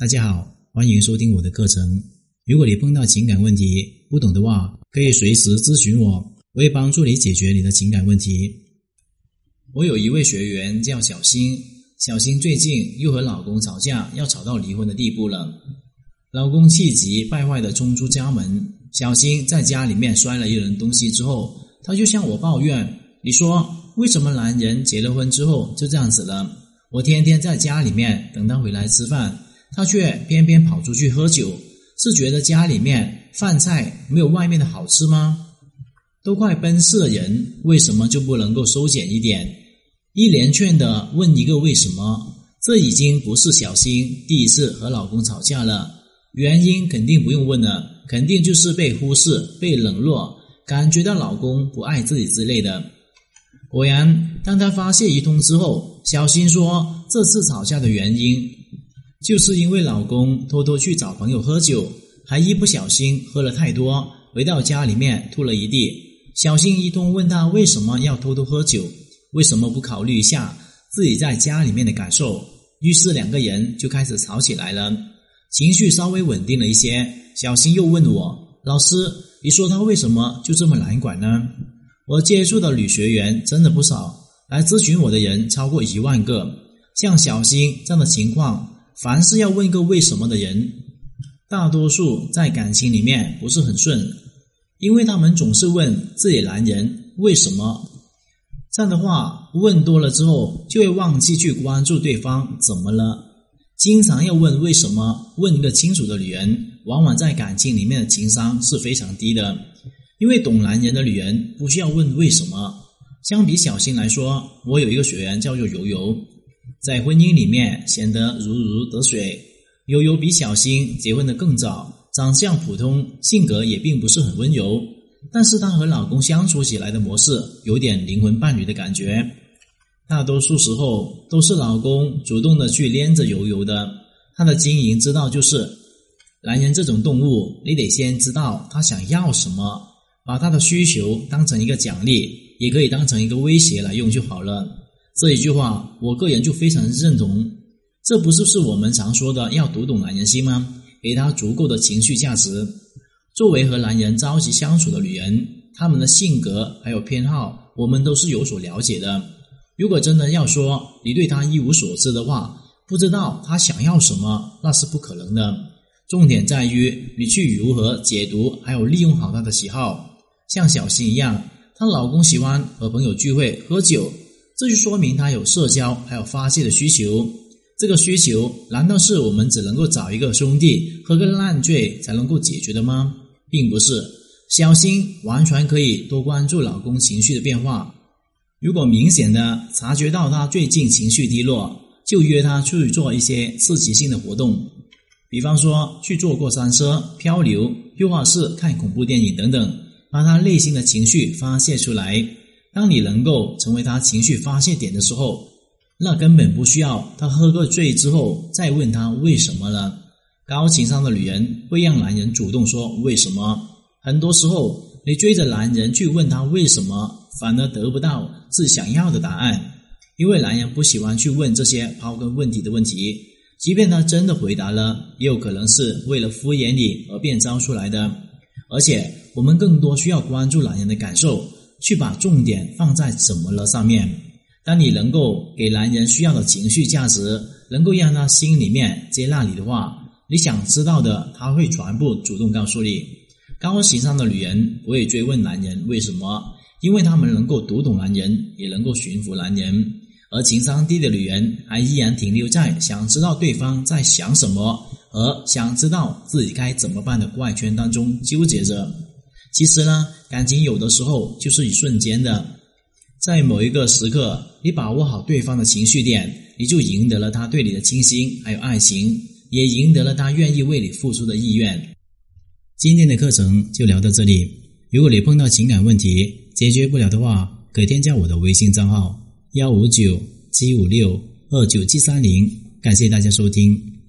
大家好，欢迎收听我的课程。如果你碰到情感问题不懂的话，可以随时咨询我，我会帮助你解决你的情感问题。我有一位学员叫小新，小新最近又和老公吵架，要吵到离婚的地步了。老公气急败坏的冲出家门，小新在家里面摔了一轮东西之后，他就向我抱怨：“你说为什么男人结了婚之后就这样子了？”我天天在家里面等他回来吃饭，他却偏偏跑出去喝酒，是觉得家里面饭菜没有外面的好吃吗？都快奔四的人，为什么就不能够收敛一点？一连串的问一个为什么，这已经不是小新第一次和老公吵架了。原因肯定不用问了，肯定就是被忽视、被冷落，感觉到老公不爱自己之类的。果然，当他发泄一通之后，小新说：“这次吵架的原因，就是因为老公偷偷去找朋友喝酒，还一不小心喝了太多，回到家里面吐了一地。”小新一通问他为什么要偷偷喝酒，为什么不考虑一下自己在家里面的感受？于是两个人就开始吵起来了。情绪稍微稳定了一些，小新又问我：“老师，你说他为什么就这么难管呢？”我接触的女学员真的不少，来咨询我的人超过一万个。像小新这样的情况，凡是要问一个为什么的人，大多数在感情里面不是很顺，因为他们总是问自己男人为什么。这样的话问多了之后，就会忘记去关注对方怎么了。经常要问为什么，问一个清楚的女人，往往在感情里面的情商是非常低的。因为懂男人的女人不需要问为什么。相比小新来说，我有一个学员叫做悠悠，在婚姻里面显得如鱼得水。悠悠比小新结婚的更早，长相普通，性格也并不是很温柔，但是她和老公相处起来的模式有点灵魂伴侣的感觉。大多数时候都是老公主动的去连着悠悠的。他的经营之道就是，男人这种动物，你得先知道他想要什么。把他的需求当成一个奖励，也可以当成一个威胁来用就好了。这一句话，我个人就非常认同。这不是是我们常说的要读懂男人心吗？给他足够的情绪价值。作为和男人朝夕相处的女人，他们的性格还有偏好，我们都是有所了解的。如果真的要说你对他一无所知的话，不知道他想要什么，那是不可能的。重点在于你去如何解读，还有利用好他的喜好。像小新一样，她老公喜欢和朋友聚会喝酒，这就说明他有社交还有发泄的需求。这个需求难道是我们只能够找一个兄弟喝个烂醉才能够解决的吗？并不是，小新完全可以多关注老公情绪的变化。如果明显的察觉到他最近情绪低落，就约他出去做一些刺激性的活动，比方说去坐过山车、漂流、绘画室看恐怖电影等等。把他内心的情绪发泄出来。当你能够成为他情绪发泄点的时候，那根本不需要他喝个醉之后再问他为什么了。高情商的女人会让男人主动说为什么。很多时候，你追着男人去问他为什么，反而得不到自己想要的答案，因为男人不喜欢去问这些刨根问底的问题。即便他真的回答了，也有可能是为了敷衍你而变招出来的。而且，我们更多需要关注男人的感受，去把重点放在怎么了上面。当你能够给男人需要的情绪价值，能够让他心里面接纳你的话，你想知道的他会全部主动告诉你。高情商的女人不会追问男人为什么，因为他们能够读懂男人，也能够驯服男人。而情商低的女人还依然停留在想知道对方在想什么。和想知道自己该怎么办的怪圈当中纠结着。其实呢，感情有的时候就是一瞬间的，在某一个时刻，你把握好对方的情绪点，你就赢得了他对你的倾心还有爱情，也赢得了他愿意为你付出的意愿。今天的课程就聊到这里。如果你碰到情感问题解决不了的话，可添加我的微信账号幺五九七五六二九七三零。感谢大家收听。